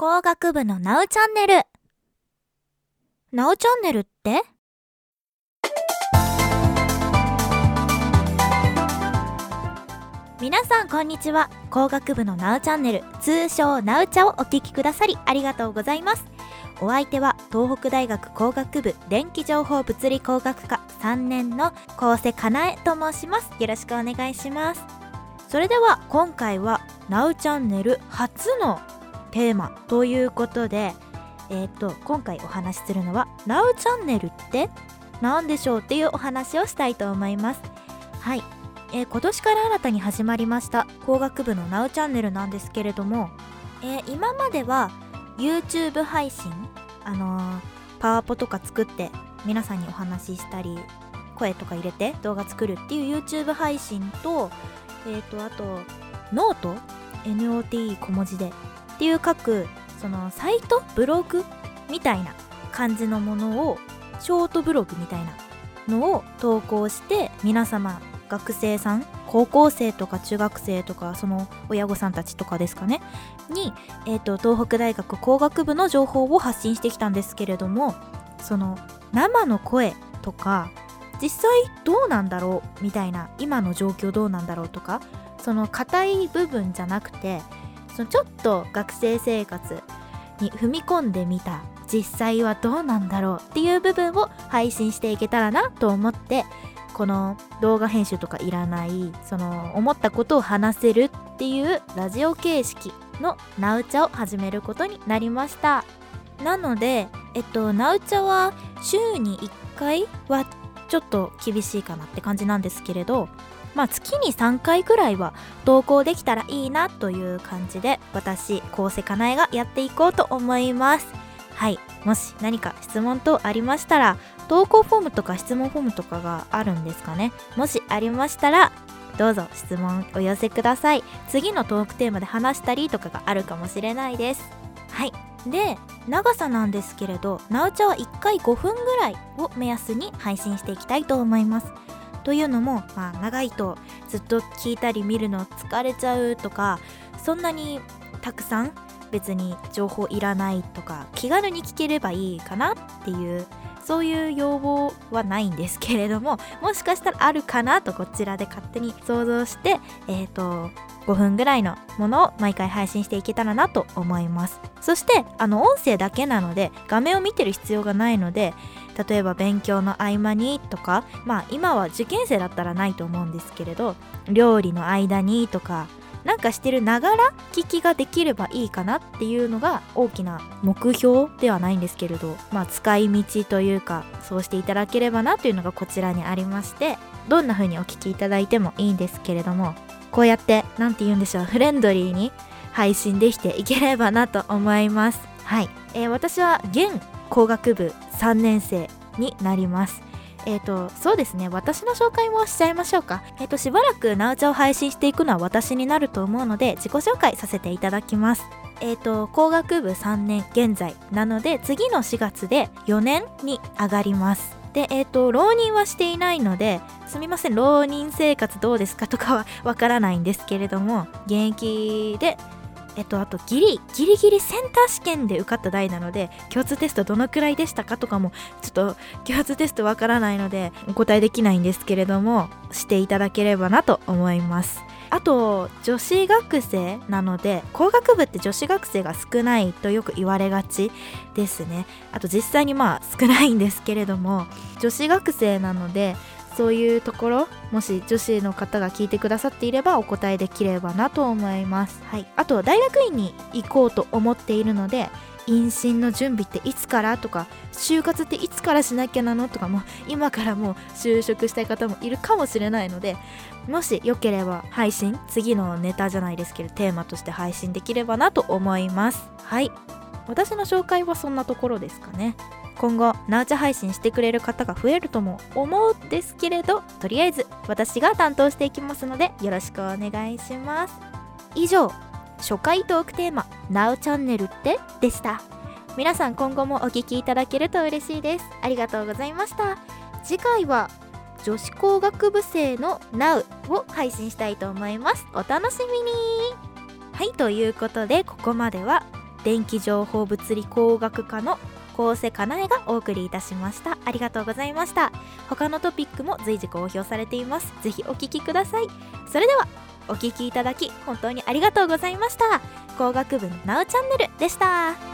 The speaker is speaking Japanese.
工学部のナウチャンネル。ナウチャンネルって？皆さんこんにちは。工学部のナウチャンネル、通称ナウチャをお聞きくださりありがとうございます。お相手は東北大学工学部電気情報物理工学科3年の高瀬かなえと申します。よろしくお願いします。それでは今回はナウチャンネル初のテーマということで、えっ、と今回お話しするのは「ナウチャンネルって何でしょう?」っていうお話をしたいと思います。はい、えー今年から新たに始まりました工学部のナウチャンネルなんですけれども、えー今までは YouTube 配信あのーパワポとか作って皆さんにお話ししたり声とか入れて動画作るっていう YouTube 配信とえっ、とあとノート NOT 小文字でっていう書くそのサイトブログみたいな感じのものをショートブログみたいなのを投稿して皆様学生さん高校生とか中学生とかその親御さんたちとかですかねに、えー、と東北大学工学部の情報を発信してきたんですけれどもその生の声とか実際どうなんだろうみたいな今の状況どうなんだろうとかその硬い部分じゃなくてそのちょっと学生生活に踏み込んでみた実際はどうなんだろうっていう部分を配信していけたらなと思ってこの動画編集とかいらないその思ったことを話せるっていうラジオ形式のナウチャを始めることになりました。なのでえっとナウチャは週に1回はちょっと厳しいかなって感じなんですけれどまあ月に3回ぐらいは投稿できたらいいなという感じで私高瀬かなえがやっていこうと思います。はい。もし何か質問等ありましたら投稿フォームとか質問フォームとかがあるんですかね。もしありましたらどうぞ質問お寄せください。次のトークテーマで話したりとかがあるかもしれないです。はい。で長さなんですけれどなおちゃは1回5分ぐらいを目安に配信していきたいと思います。というのも、まあ、長いとずっと聞いたり見るの疲れちゃうとかそんなにたくさん別に情報いらないとか気軽に聞ければいいかなっていうそういう要望はないんですけれどももしかしたらあるかなとこちらで勝手に想像してえっ、と5分ぐらいのものを毎回配信していけたらなと思います。そしてあの音声だけなので画面を見てる必要がないので例えば勉強の合間にとかまあ今は受験生だったらないと思うんですけれど料理の間にとかなんかしてるながら聞きができればいいかなっていうのが大きな目標ではないんですけれどまあ使い道というかそうしていただければなというのがこちらにありましてどんな風にお聞きいただいてもいいんですけれどもこうやって何て言うんでしょうフレンドリーに配信できていければなと思います。はい、えー私は現工学部3年生になります。えっ、とそうですね。私の紹介もしちゃいましょうか。えっ、としばらくナウチャを配信していくのは私になると思うので自己紹介させていただきます。えっ、と工学部3年現在なので次の4月で4年に上がりますでえっ、と浪人はしていないのですみません浪人生活どうですかとかは わからないんですけれども現役でえっと、あとギリギリギリセンター試験で受かった代なので共通テストどのくらいでしたかとかもちょっと共通テストわからないのでお答えできないんですけれどもしていただければなと思います。あと女子学生なので工学部って女子学生が少ないとよく言われがちですね。あと実際にまあ少ないんですけれども女子学生なのでそういうところもし女子の方が聞いてくださっていればお答えできればなと思います、はい、あと大学院に行こうと思っているので妊娠の準備っていつからとか就活っていつからしなきゃなのとかも今からもう就職したい方もいるかもしれないのでもしよければ配信次のネタじゃないですけどテーマとして配信できればなと思います。はい私の紹介はそんなところですかね。今後ナウチャ配信してくれる方が増えるとも思うんですけれどとりあえず私が担当していきますのでよろしくお願いします。以上初回トークテーマ「ナウチャンネルって?」でした。皆さん今後もお聞きいただけると嬉しいです。ありがとうございました。次回は女子工学部生の Now を配信したいと思います。お楽しみに。はいということでここまでは電気情報物理工学科の高瀬かなえがお送りいたしました。ありがとうございました。他のトピックも随時公表されています。ぜひお聞きください。それではお聞きいただき本当にありがとうございました。工学部のなおチャンネルでした。